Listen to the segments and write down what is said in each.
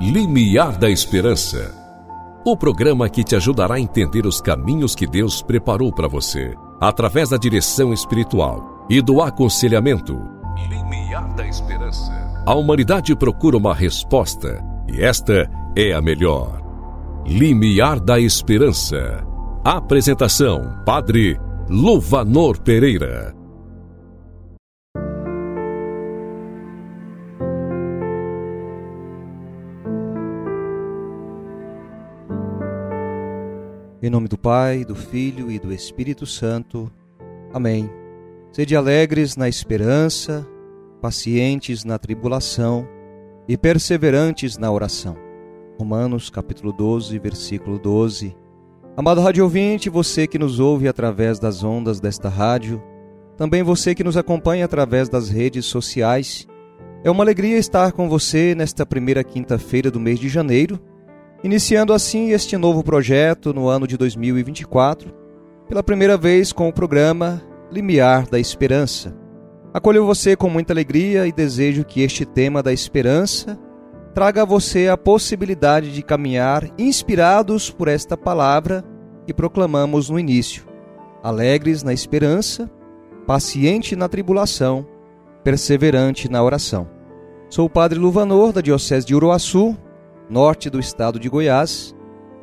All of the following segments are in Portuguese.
Limiar da Esperança. O programa que te ajudará a entender os caminhos que Deus preparou para você, através da direção espiritual e do aconselhamento. Limiar da Esperança. A humanidade procura uma resposta e esta é a melhor. Limiar da Esperança. Apresentação: Padre Luvanor Pereira. Em nome do Pai, do Filho e do Espírito Santo. Amém. Sede alegres na esperança, pacientes na tribulação e perseverantes na oração. Romanos capítulo 12, versículo 12. Amado rádio ouvinte, você que nos ouve através das ondas desta rádio, também você que nos acompanha através das redes sociais, é uma alegria estar com você nesta primeira quinta-feira do mês de janeiro Iniciando assim este novo projeto no ano de 2024, pela primeira vez com o programa Limiar da Esperança. Acolho você com muita alegria e desejo que este tema da esperança traga a você a possibilidade de caminhar inspirados por esta palavra que proclamamos no início. Alegres na esperança, paciente na tribulação, perseverante na oração. Sou o Padre Luvanor, da Diocese de Uruaçu, norte do estado de Goiás,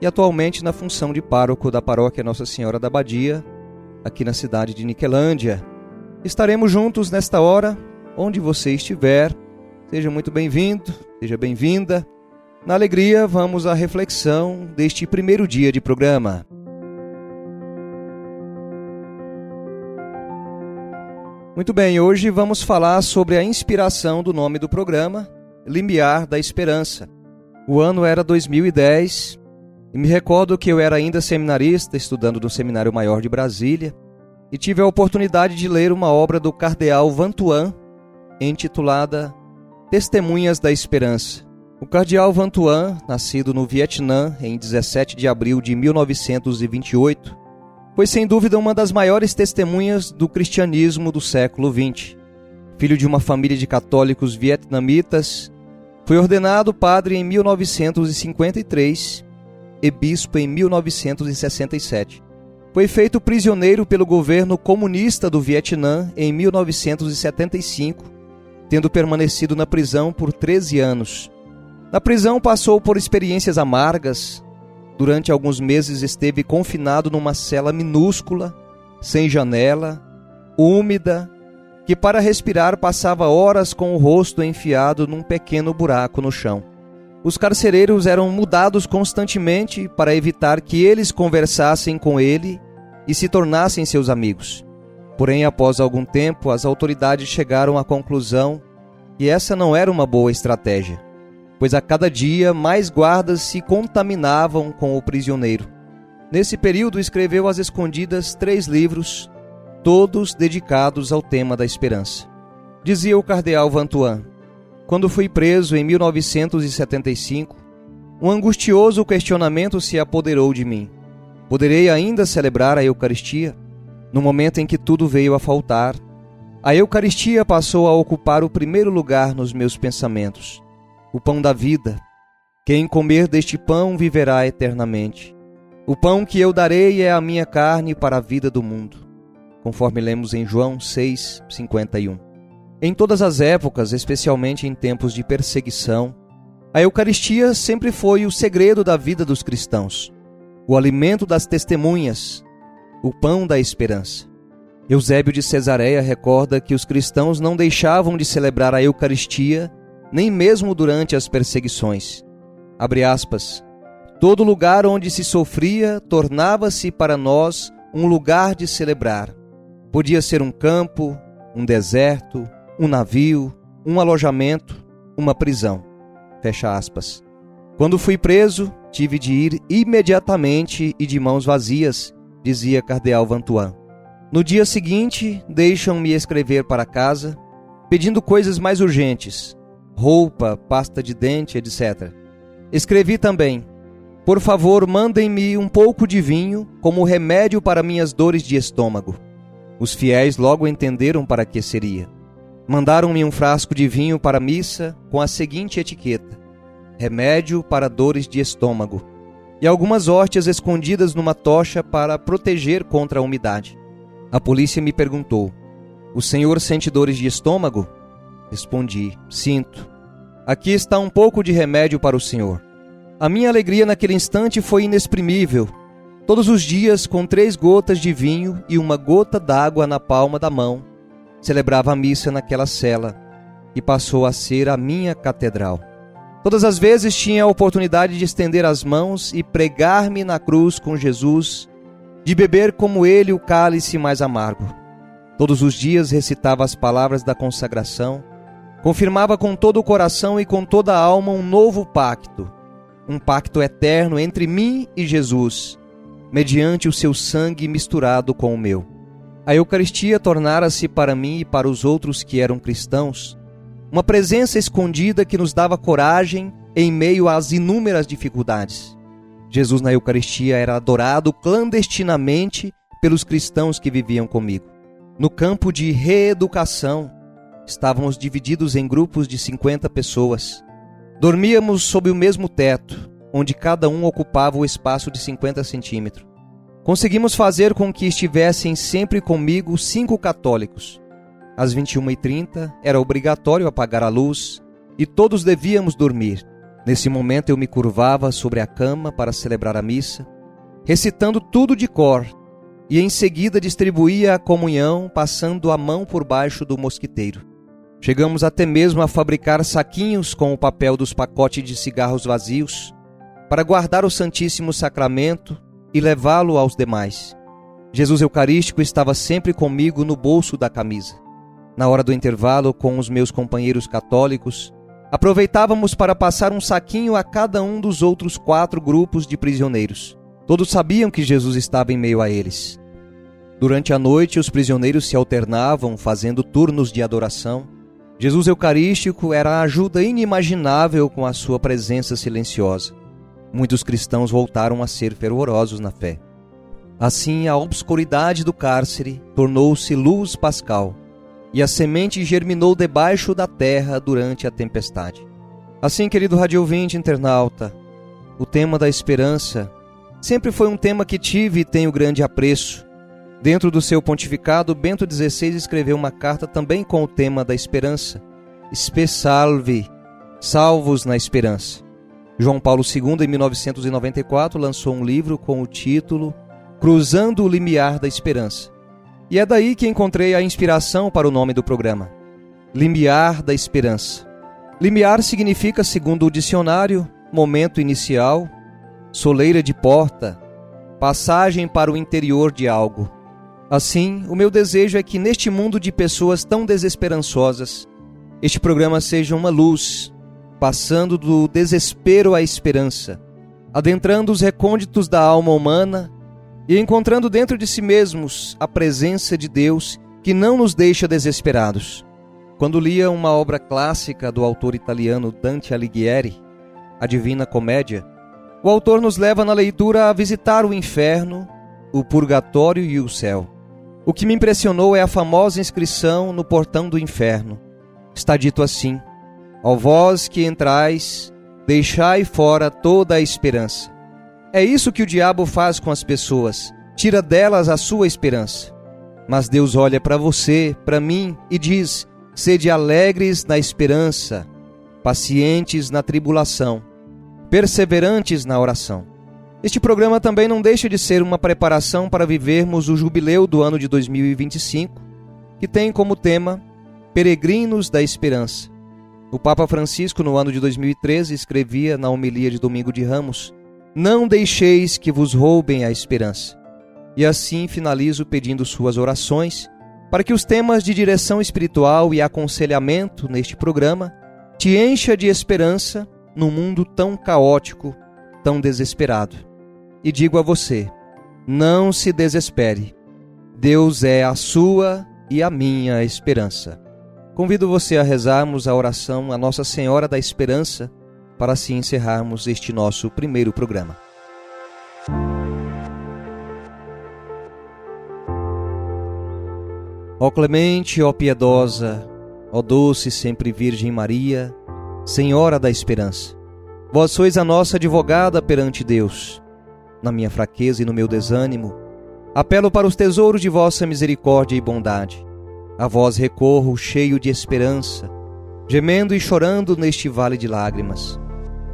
e atualmente na função de pároco da paróquia Nossa Senhora da Badia, aqui na cidade de Niquelândia. Estaremos juntos nesta hora, onde você estiver. Seja muito bem-vindo, seja bem-vinda. Na alegria, vamos à reflexão deste primeiro dia de programa. Muito bem, hoje vamos falar sobre a inspiração do nome do programa, Limiar da Esperança. O ano era 2010 e me recordo que eu era ainda seminarista, estudando no Seminário Maior de Brasília, e tive a oportunidade de ler uma obra do cardeal Vantuan, intitulada Testemunhas da Esperança. O cardeal Vantuan, nascido no Vietnã em 17 de abril de 1928, foi sem dúvida uma das maiores testemunhas do cristianismo do século XX. Filho de uma família de católicos vietnamitas, foi ordenado padre em 1953 e bispo em 1967. Foi feito prisioneiro pelo governo comunista do Vietnã em 1975, tendo permanecido na prisão por 13 anos. Na prisão passou por experiências amargas. Durante alguns meses esteve confinado numa cela minúscula, sem janela, úmida que para respirar passava horas com o rosto enfiado num pequeno buraco no chão. Os carcereiros eram mudados constantemente para evitar que eles conversassem com ele e se tornassem seus amigos. Porém, após algum tempo, as autoridades chegaram à conclusão que essa não era uma boa estratégia, pois a cada dia mais guardas se contaminavam com o prisioneiro. Nesse período, escreveu às escondidas três livros todos dedicados ao tema da esperança. Dizia o cardeal Vantuan: Quando fui preso em 1975, um angustioso questionamento se apoderou de mim. Poderei ainda celebrar a Eucaristia? No momento em que tudo veio a faltar, a Eucaristia passou a ocupar o primeiro lugar nos meus pensamentos. O pão da vida. Quem comer deste pão viverá eternamente. O pão que eu darei é a minha carne para a vida do mundo conforme lemos em João 6, 51. Em todas as épocas, especialmente em tempos de perseguição, a Eucaristia sempre foi o segredo da vida dos cristãos, o alimento das testemunhas, o pão da esperança. Eusébio de Cesareia recorda que os cristãos não deixavam de celebrar a Eucaristia nem mesmo durante as perseguições. Abre aspas. Todo lugar onde se sofria tornava-se para nós um lugar de celebrar. Podia ser um campo, um deserto, um navio, um alojamento, uma prisão. Fecha aspas. Quando fui preso, tive de ir imediatamente e de mãos vazias, dizia Cardeal Vantuan. No dia seguinte, deixam-me escrever para casa, pedindo coisas mais urgentes: roupa, pasta de dente, etc. Escrevi também: Por favor, mandem-me um pouco de vinho como remédio para minhas dores de estômago. Os fiéis logo entenderam para que seria. Mandaram-me um frasco de vinho para a missa com a seguinte etiqueta: remédio para dores de estômago, e algumas hóstias escondidas numa tocha para proteger contra a umidade. A polícia me perguntou: O senhor sente dores de estômago? Respondi: Sinto. Aqui está um pouco de remédio para o senhor. A minha alegria naquele instante foi inexprimível. Todos os dias, com três gotas de vinho e uma gota d'água na palma da mão, celebrava a missa naquela cela, e passou a ser a minha catedral. Todas as vezes tinha a oportunidade de estender as mãos e pregar-me na cruz com Jesus, de beber como ele o cálice mais amargo. Todos os dias recitava as palavras da consagração, confirmava com todo o coração e com toda a alma um novo pacto, um pacto eterno entre mim e Jesus, mediante o seu sangue misturado com o meu. A Eucaristia tornara-se para mim e para os outros que eram cristãos uma presença escondida que nos dava coragem em meio às inúmeras dificuldades. Jesus na Eucaristia era adorado clandestinamente pelos cristãos que viviam comigo. No campo de reeducação, estávamos divididos em grupos de 50 pessoas. Dormíamos sob o mesmo teto, onde cada um ocupava o espaço de 50 centímetros. Conseguimos fazer com que estivessem sempre comigo cinco católicos, às 21h30 era obrigatório apagar a luz e todos devíamos dormir. Nesse momento eu me curvava sobre a cama para celebrar a missa, recitando tudo de cor, e em seguida distribuía a comunhão passando a mão por baixo do mosquiteiro. Chegamos até mesmo a fabricar saquinhos com o papel dos pacotes de cigarros vazios para guardar o Santíssimo Sacramento e levá-lo aos demais. Jesus Eucarístico estava sempre comigo no bolso da camisa. Na hora do intervalo, com os meus companheiros católicos, aproveitávamos para passar um saquinho a cada um dos outros quatro grupos de prisioneiros. Todos sabiam que Jesus estava em meio a eles. Durante a noite, os prisioneiros se alternavam, fazendo turnos de adoração. Jesus Eucarístico era a ajuda inimaginável com a sua presença silenciosa. Muitos cristãos voltaram a ser fervorosos na fé. Assim, a obscuridade do cárcere tornou-se luz pascal e a semente germinou debaixo da terra durante a tempestade. Assim, querido radiovinte internauta, o tema da esperança sempre foi um tema que tive e tenho grande apreço. Dentro do seu pontificado, Bento XVI escreveu uma carta também com o tema da esperança. Spe salve, salvos na esperança. João Paulo II, em 1994, lançou um livro com o título Cruzando o Limiar da Esperança. E é daí que encontrei a inspiração para o nome do programa: Limiar da Esperança. Limiar significa, segundo o dicionário, momento inicial, soleira de porta, passagem para o interior de algo. Assim, o meu desejo é que neste mundo de pessoas tão desesperançosas, este programa seja uma luz, passando do desespero à esperança, adentrando os recônditos da alma humana e encontrando dentro de si mesmos a presença de Deus que não nos deixa desesperados. Quando lia uma obra clássica do autor italiano Dante Alighieri, A Divina Comédia, o autor nos leva na leitura a visitar o inferno, o purgatório e o céu. O que me impressionou é a famosa inscrição no portão do inferno. Está dito assim: Ó vós que entrais, deixai fora toda a esperança. É isso que o diabo faz com as pessoas, tira delas a sua esperança. Mas Deus olha para você, para mim e diz: sede alegres na esperança, pacientes na tribulação, perseverantes na oração. Este programa também não deixa de ser uma preparação para vivermos o jubileu do ano de 2025, que tem como tema Peregrinos da Esperança. O Papa Francisco, no ano de 2013, escrevia na homilia de Domingo de Ramos não deixeis que vos roubem a esperança. E assim finalizo pedindo suas orações para que os temas de direção espiritual e aconselhamento neste programa te encha de esperança num mundo tão caótico, tão desesperado. E digo a você: não se desespere. Deus é a sua e a minha esperança. Convido você a rezarmos a oração a Nossa Senhora da Esperança para assim encerrarmos este nosso primeiro programa. Ó clemente, ó piedosa, ó doce sempre Virgem Maria, Senhora da Esperança, Vós sois a nossa advogada perante Deus. Na minha fraqueza e no meu desânimo, apelo para os tesouros de vossa misericórdia e bondade. A vós recorro cheio de esperança, gemendo e chorando neste vale de lágrimas.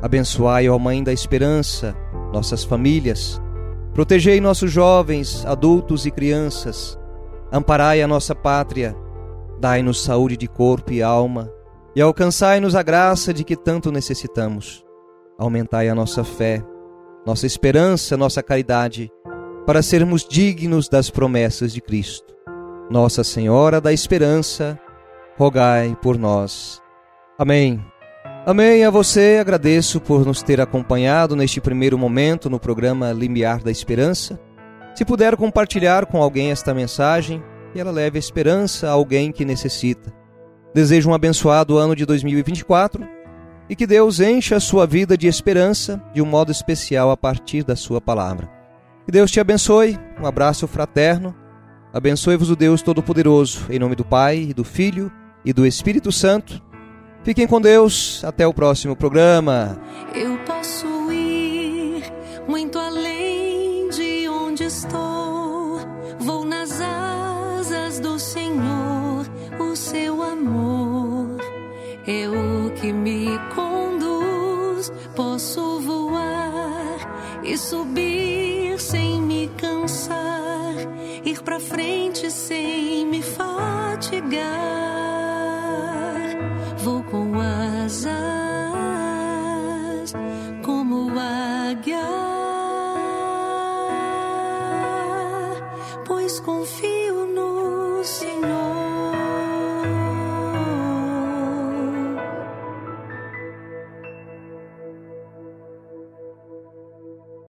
Abençoai, ó Mãe da Esperança, nossas famílias. Protegei nossos jovens, adultos e crianças. Amparai a nossa pátria. Dai-nos saúde de corpo e alma. E alcançai-nos a graça de que tanto necessitamos aumentai a nossa fé, nossa esperança, nossa caridade, para sermos dignos das promessas de Cristo. Nossa Senhora da Esperança, rogai por nós. Amém. Amém a você, agradeço por nos ter acompanhado neste primeiro momento no programa Limiar da Esperança. Se puder compartilhar com alguém esta mensagem, que ela leve esperança a alguém que necessita. Desejo um abençoado ano de 2024 e que Deus encha a sua vida de esperança de um modo especial a partir da sua palavra. Que Deus te abençoe, um abraço fraterno. Abençoe-vos o Deus Todo-Poderoso, em nome do Pai, do Filho e do Espírito Santo. Fiquem com Deus, até o próximo programa. Eu posso ir muito além de onde estou, vou com asas como águia.